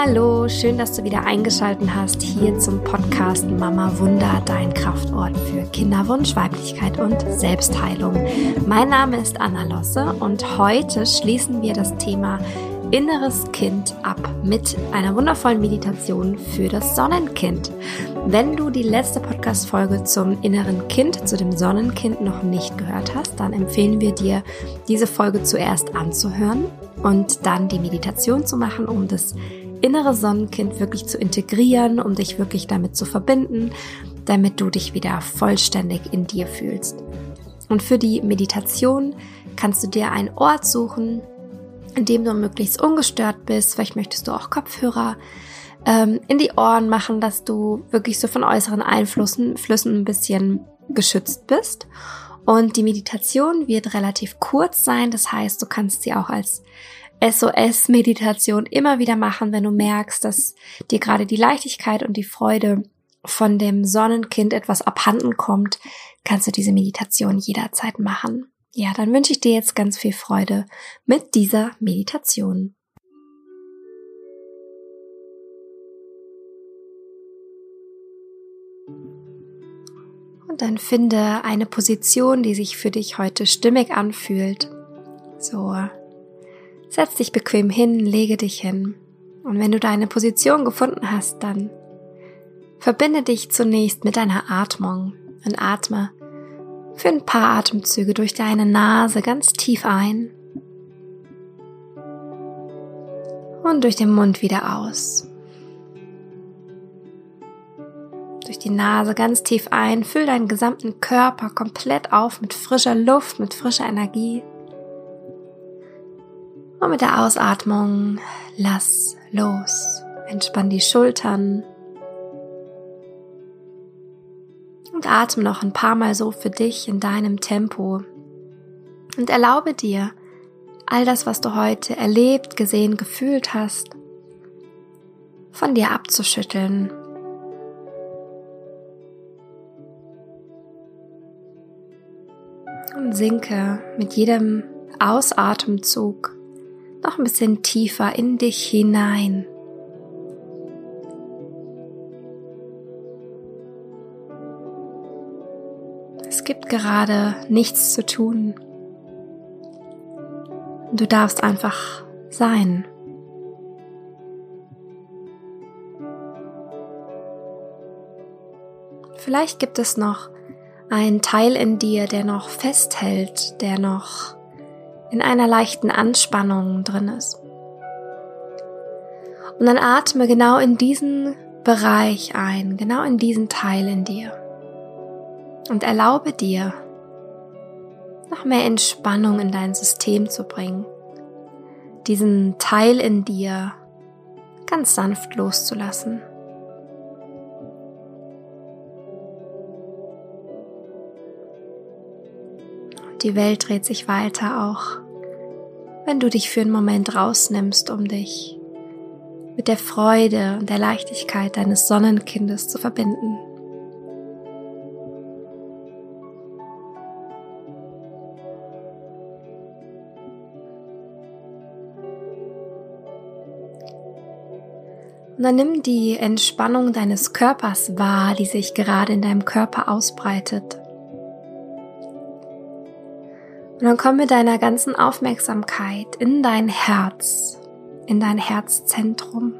Hallo, schön, dass du wieder eingeschaltet hast hier zum Podcast Mama Wunder, dein Kraftort für Kinderwunsch, Weiblichkeit und Selbstheilung. Mein Name ist Anna Losse und heute schließen wir das Thema inneres Kind ab mit einer wundervollen Meditation für das Sonnenkind. Wenn du die letzte Podcast-Folge zum inneren Kind, zu dem Sonnenkind noch nicht gehört hast, dann empfehlen wir dir, diese Folge zuerst anzuhören und dann die Meditation zu machen, um das innere Sonnenkind wirklich zu integrieren, um dich wirklich damit zu verbinden, damit du dich wieder vollständig in dir fühlst. Und für die Meditation kannst du dir einen Ort suchen, in dem du möglichst ungestört bist. Vielleicht möchtest du auch Kopfhörer ähm, in die Ohren machen, dass du wirklich so von äußeren Einflüssen Flüssen ein bisschen geschützt bist. Und die Meditation wird relativ kurz sein. Das heißt, du kannst sie auch als SOS-Meditation immer wieder machen, wenn du merkst, dass dir gerade die Leichtigkeit und die Freude von dem Sonnenkind etwas abhanden kommt, kannst du diese Meditation jederzeit machen. Ja, dann wünsche ich dir jetzt ganz viel Freude mit dieser Meditation. Und dann finde eine Position, die sich für dich heute stimmig anfühlt. So, setz dich bequem hin, lege dich hin. Und wenn du deine Position gefunden hast, dann verbinde dich zunächst mit deiner Atmung und atme für ein paar Atemzüge durch deine Nase ganz tief ein und durch den Mund wieder aus. Durch die Nase ganz tief ein, füll deinen gesamten Körper komplett auf mit frischer Luft, mit frischer Energie. Und mit der Ausatmung lass los. Entspann die Schultern, und atme noch ein paar Mal so für dich in deinem Tempo und erlaube dir, all das, was du heute erlebt, gesehen, gefühlt hast, von dir abzuschütteln. Und sinke mit jedem Ausatemzug noch ein bisschen tiefer in dich hinein. gibt gerade nichts zu tun. Du darfst einfach sein. Vielleicht gibt es noch einen Teil in dir, der noch festhält, der noch in einer leichten Anspannung drin ist. Und dann atme genau in diesen Bereich ein, genau in diesen Teil in dir und erlaube dir, noch mehr Entspannung in dein System zu bringen, diesen Teil in dir ganz sanft loszulassen. Die Welt dreht sich weiter auch, wenn du dich für einen Moment rausnimmst, um dich mit der Freude und der Leichtigkeit deines Sonnenkindes zu verbinden. Und dann nimm die Entspannung deines Körpers wahr, die sich gerade in deinem Körper ausbreitet. Und dann komm mit deiner ganzen Aufmerksamkeit in dein Herz, in dein Herzzentrum.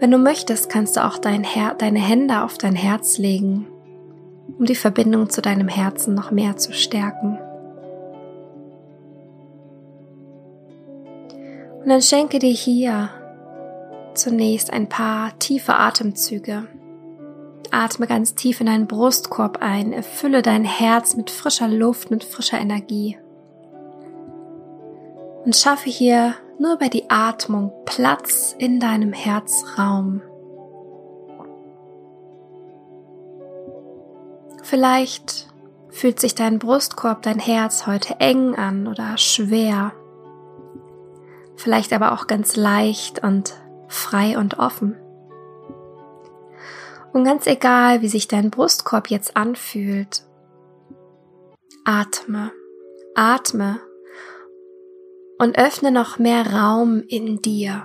Wenn du möchtest, kannst du auch dein Her deine Hände auf dein Herz legen, um die Verbindung zu deinem Herzen noch mehr zu stärken. Und dann schenke dir hier zunächst ein paar tiefe Atemzüge. Atme ganz tief in deinen Brustkorb ein, erfülle dein Herz mit frischer Luft, mit frischer Energie. Und schaffe hier nur bei die Atmung Platz in deinem Herzraum. Vielleicht fühlt sich dein Brustkorb, dein Herz heute eng an oder schwer. Vielleicht aber auch ganz leicht und frei und offen. Und ganz egal, wie sich dein Brustkorb jetzt anfühlt, atme, atme und öffne noch mehr Raum in dir.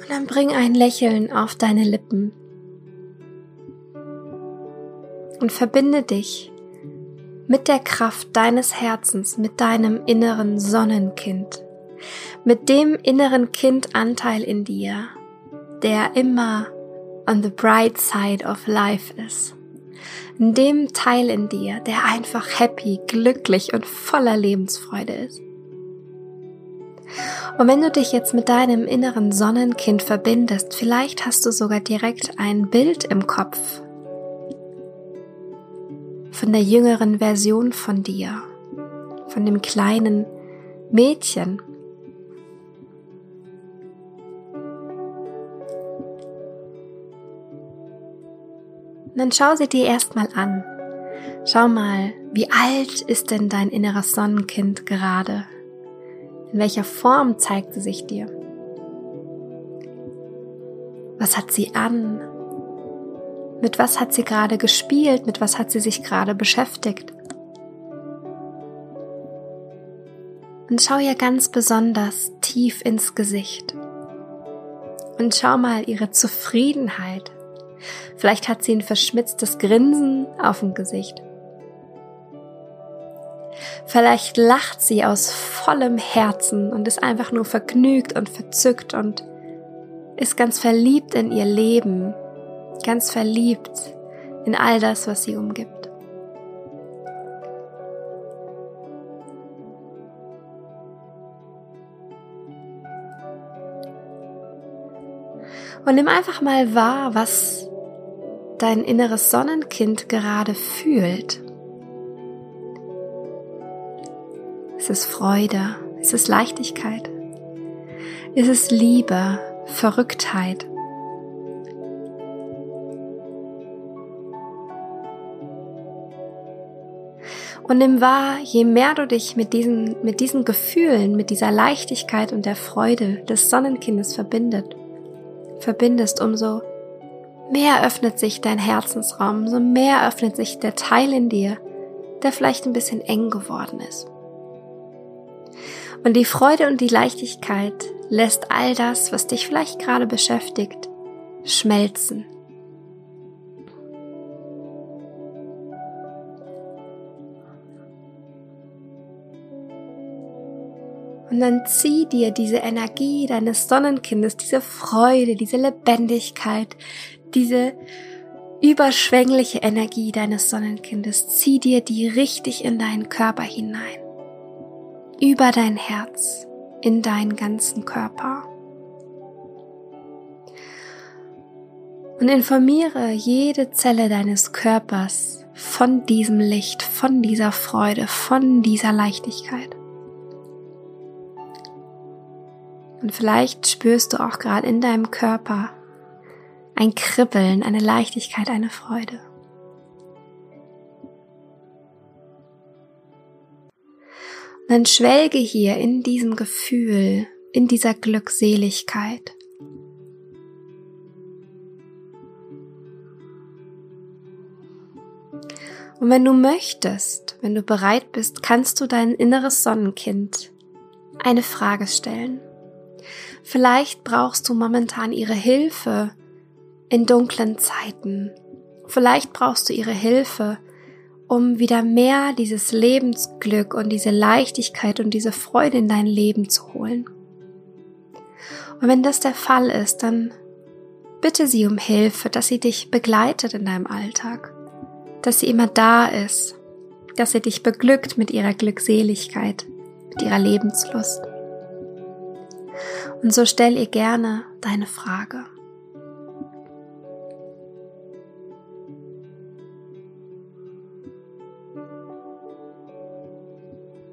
Und dann bring ein Lächeln auf deine Lippen und verbinde dich mit der Kraft deines Herzens, mit deinem inneren Sonnenkind, mit dem inneren Kindanteil in dir, der immer on the bright side of life ist. In dem Teil in dir, der einfach happy, glücklich und voller Lebensfreude ist. Und wenn du dich jetzt mit deinem inneren Sonnenkind verbindest, vielleicht hast du sogar direkt ein Bild im Kopf von der jüngeren Version von dir, von dem kleinen Mädchen. Und dann schau sie dir erstmal an. Schau mal, wie alt ist denn dein inneres Sonnenkind gerade? In welcher Form zeigt sie sich dir? Was hat sie an? Mit was hat sie gerade gespielt? Mit was hat sie sich gerade beschäftigt? Und schau ihr ganz besonders tief ins Gesicht. Und schau mal ihre Zufriedenheit. Vielleicht hat sie ein verschmitztes Grinsen auf dem Gesicht. Vielleicht lacht sie aus vollem Herzen und ist einfach nur vergnügt und verzückt und ist ganz verliebt in ihr Leben ganz verliebt in all das, was sie umgibt. Und nimm einfach mal wahr, was dein inneres Sonnenkind gerade fühlt. Es ist Freude, es ist Leichtigkeit, es ist Liebe, Verrücktheit, Und nimm wahr, je mehr du dich mit diesen, mit diesen Gefühlen, mit dieser Leichtigkeit und der Freude des Sonnenkindes verbindet, verbindest, umso mehr öffnet sich dein Herzensraum, umso mehr öffnet sich der Teil in dir, der vielleicht ein bisschen eng geworden ist. Und die Freude und die Leichtigkeit lässt all das, was dich vielleicht gerade beschäftigt, schmelzen Und dann zieh dir diese Energie deines Sonnenkindes, diese Freude, diese Lebendigkeit, diese überschwängliche Energie deines Sonnenkindes, zieh dir die richtig in deinen Körper hinein. Über dein Herz, in deinen ganzen Körper. Und informiere jede Zelle deines Körpers von diesem Licht, von dieser Freude, von dieser Leichtigkeit. Und vielleicht spürst du auch gerade in deinem Körper ein Kribbeln, eine Leichtigkeit, eine Freude. Und dann schwelge hier in diesem Gefühl, in dieser Glückseligkeit. Und wenn du möchtest, wenn du bereit bist, kannst du dein inneres Sonnenkind eine Frage stellen. Vielleicht brauchst du momentan ihre Hilfe in dunklen Zeiten. Vielleicht brauchst du ihre Hilfe, um wieder mehr dieses Lebensglück und diese Leichtigkeit und diese Freude in dein Leben zu holen. Und wenn das der Fall ist, dann bitte sie um Hilfe, dass sie dich begleitet in deinem Alltag, dass sie immer da ist, dass sie dich beglückt mit ihrer Glückseligkeit, mit ihrer Lebenslust. Und so stell ihr gerne deine Frage.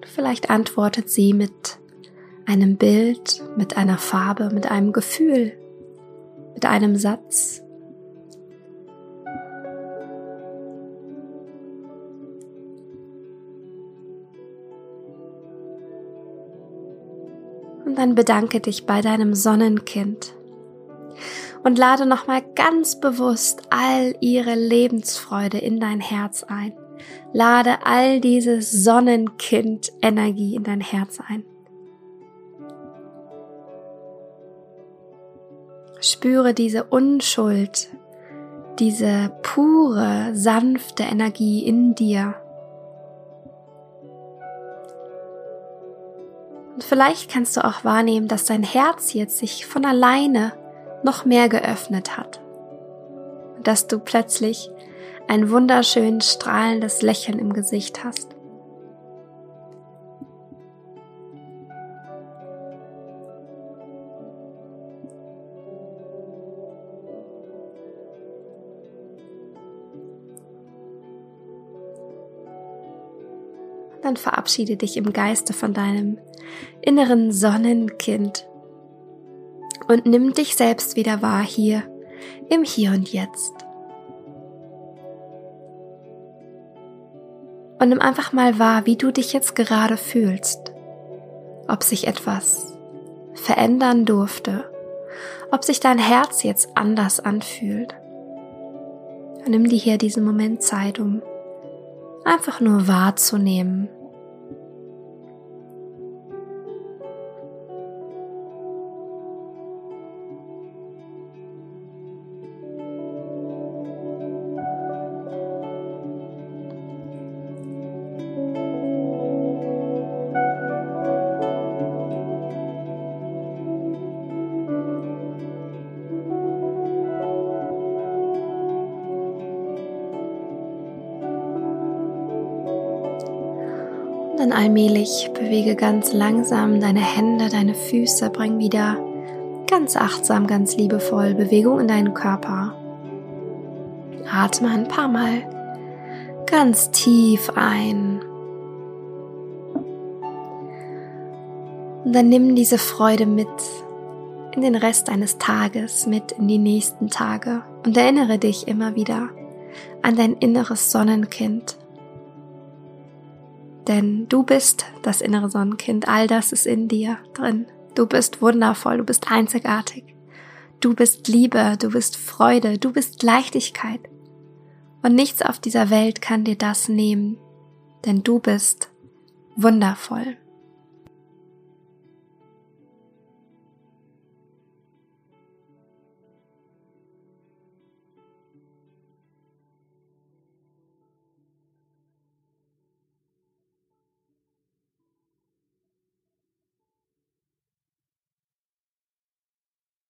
Vielleicht antwortet sie mit einem Bild, mit einer Farbe, mit einem Gefühl, mit einem Satz, und dann bedanke dich bei deinem Sonnenkind und lade nochmal ganz bewusst all ihre Lebensfreude in dein Herz ein. Lade all diese Sonnenkind-Energie in dein Herz ein. Spüre diese Unschuld, diese pure, sanfte Energie in dir. Und vielleicht kannst du auch wahrnehmen, dass dein Herz jetzt sich von alleine noch mehr geöffnet hat. Und dass du plötzlich ein wunderschön strahlendes Lächeln im Gesicht hast. Dann verabschiede dich im Geiste von deinem inneren Sonnenkind und nimm dich selbst wieder wahr hier im Hier und Jetzt. Und nimm einfach mal wahr, wie du dich jetzt gerade fühlst. Ob sich etwas verändern durfte. Ob sich dein Herz jetzt anders anfühlt. Und nimm dir hier diesen Moment Zeit, um einfach nur wahrzunehmen, Dann allmählich bewege ganz langsam deine Hände, deine Füße, bring wieder ganz achtsam, ganz liebevoll Bewegung in deinen Körper. Atme ein paar Mal ganz tief ein. Und dann nimm diese Freude mit in den Rest deines Tages, mit in die nächsten Tage und erinnere dich immer wieder an dein inneres Sonnenkind, denn du bist das innere Sonnenkind, all das ist in dir drin. Du bist wundervoll, du bist einzigartig. Du bist Liebe, du bist Freude, du bist Leichtigkeit. Und nichts auf dieser Welt kann dir das nehmen, denn du bist wundervoll.